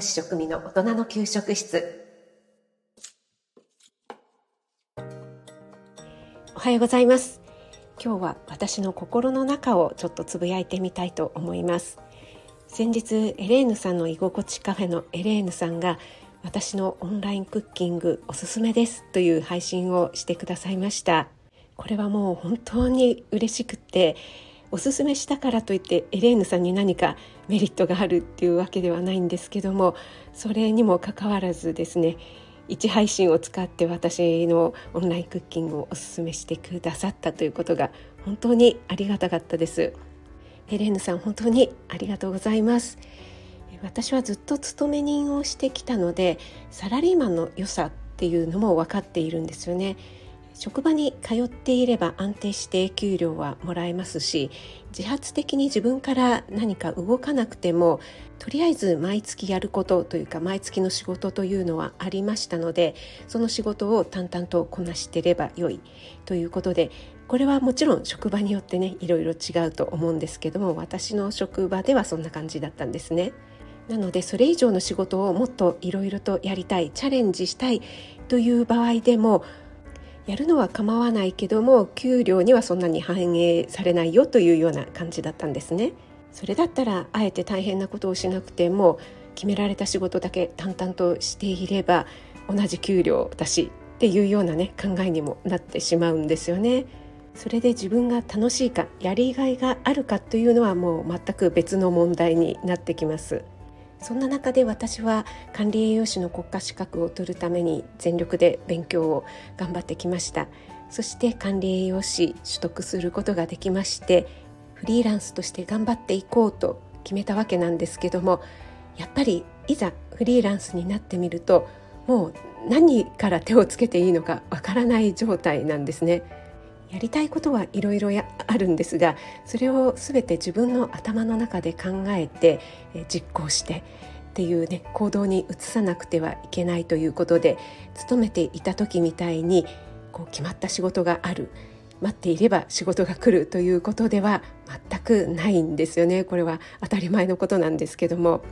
ス栄養士食味の大人の給食室。おはようございます。今日は私の心の中をちょっとつぶやいてみたいと思います。先日エレーヌさんの居心地カフェのエレーヌさんが私のオンラインクッキングおすすめですという配信をしてくださいました。これはもう本当に嬉しくておすすめしたからといってエレーヌさんに何かメリットがあるっていうわけではないんですけどもそれにもかかわらずですね1配信を使って私のオンラインクッキングをおすすめしてくださったということが本当にありがたかったです。エレーヌさん本当にありがとうございます。私はずっと勤め人をしてきたのでサラリーマンの良さっていうのも分かっているんですよね。職場に通っていれば安定して給料はもらえますし自発的に自分から何か動かなくてもとりあえず毎月やることというか毎月の仕事というのはありましたのでその仕事を淡々とこなしてればよいということでこれはもちろん職場によってねいろいろ違うと思うんですけども私の職場ではそんな感じだったんですね。なのでそれ以上の仕事をもっといろいろとやりたいチャレンジしたいという場合でもやるのは構わないけども給料にはそんなに反映されないよというような感じだったんですね。それだったらあえて大変なことをしなくても決められた仕事だけ淡々としていれば同じ給料だしっていうようなね考えにもなってしまうんですよね。それで自分が楽しいかやりがいがあるかというのはもう全く別の問題になってきます。そんな中で私は管理栄養士の国家資格を取るために全力で勉強を頑張ってきましたそして管理栄養士取得することができましてフリーランスとして頑張っていこうと決めたわけなんですけどもやっぱりいざフリーランスになってみるともう何から手をつけていいのかわからない状態なんですね。やりたいことはいろいろあるんですがそれを全て自分の頭の中で考えてえ実行してっていうね行動に移さなくてはいけないということで勤めていた時みたいにこう決まった仕事がある待っていれば仕事が来るということでは全くないんですよねこれは当たり前のことなんですけども。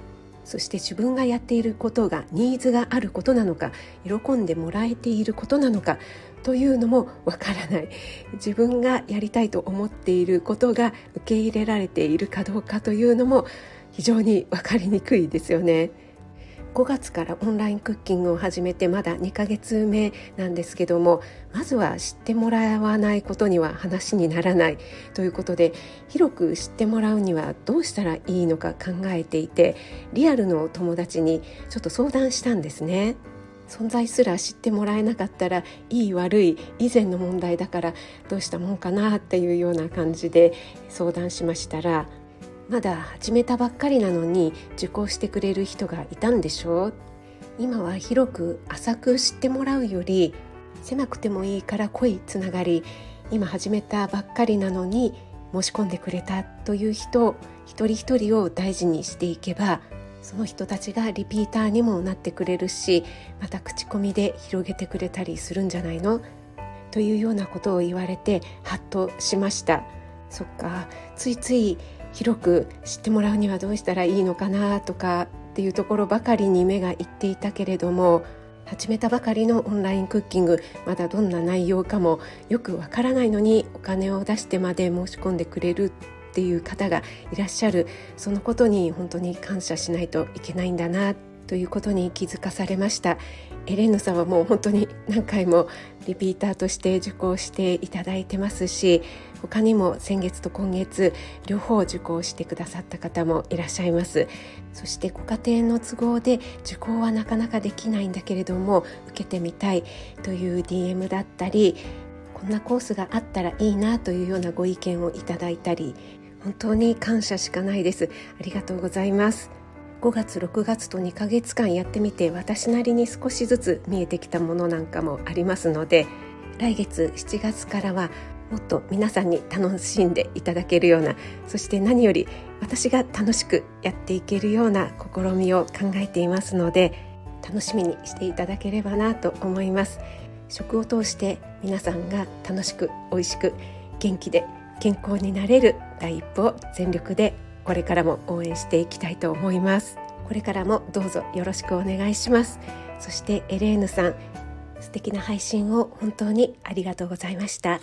そして自分がやっていることがニーズがあることなのか喜んでもらえていることなのかというのもわからない自分がやりたいと思っていることが受け入れられているかどうかというのも非常に分かりにくいですよね。5月からオンラインクッキングを始めてまだ2ヶ月目なんですけどもまずは知ってもらわないことには話にならないということで広く知ってもらうにはどうしたらいいのか考えていてリアルの友達にちょっと相談したんですね。存在すら知ってもらえなかったらいい悪い以前の問題だからどうしたもんかなっていうような感じで相談しましたらまだ始めたばっかりなのに受講してくれる人がいたんでしょう。今は広く浅く知ってもらうより狭くてもいいから濃いつながり今始めたばっかりなのに申し込んでくれたという人一人一人を大事にしていけばその人たちがリピーターにもなってくれるしまた口コミで広げてくれたりするんじゃないの？というようなことを言われてハッとしました。そっかついつい広く知ってもらうにはどうしたらいいのかなとかっていうところばかりに目がいっていたけれども始めたばかりのオンラインクッキングまだどんな内容かもよくわからないのにお金を出してまで申し込んでくれるっていう方がいらっしゃる。そのことに本当に感謝しないといけないんだなということに気づかされました。エレーヌさんはもう本当に何回もリピーターとして受講していただいてますし他にも先月と今月両方受講してくださった方もいらっしゃいます。そしてご家庭の都合で受講はなかなかできないんだけれども受けてみたいという DM だったりこんなコースがあったらいいなというようなご意見をいただいたり本当に感謝しかないです。ありがとうございます。5月6月と2ヶ月間やってみて私なりに少しずつ見えてきたものなんかもありますので来月7月からはもっと皆さんに楽しんでいただけるようなそして何より私が楽しくやっていけるような試みを考えていますので楽しみにしていただければなと思います。食を通して皆さんが楽しく美味しく元気で健康になれる第一歩を全力でこれからも応援していきたいと思います。これからもどうぞよろしくお願いします。そしてエレーヌさん素敵な配信を本当にありがとうございました。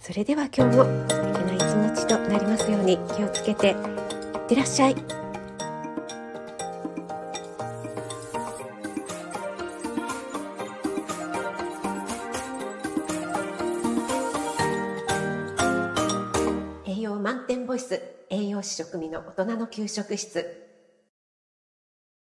それでは今日も素敵な一日となりますように気をつけていってらっしゃい。栄養満点ボイス栄養士食味の大人の給食室。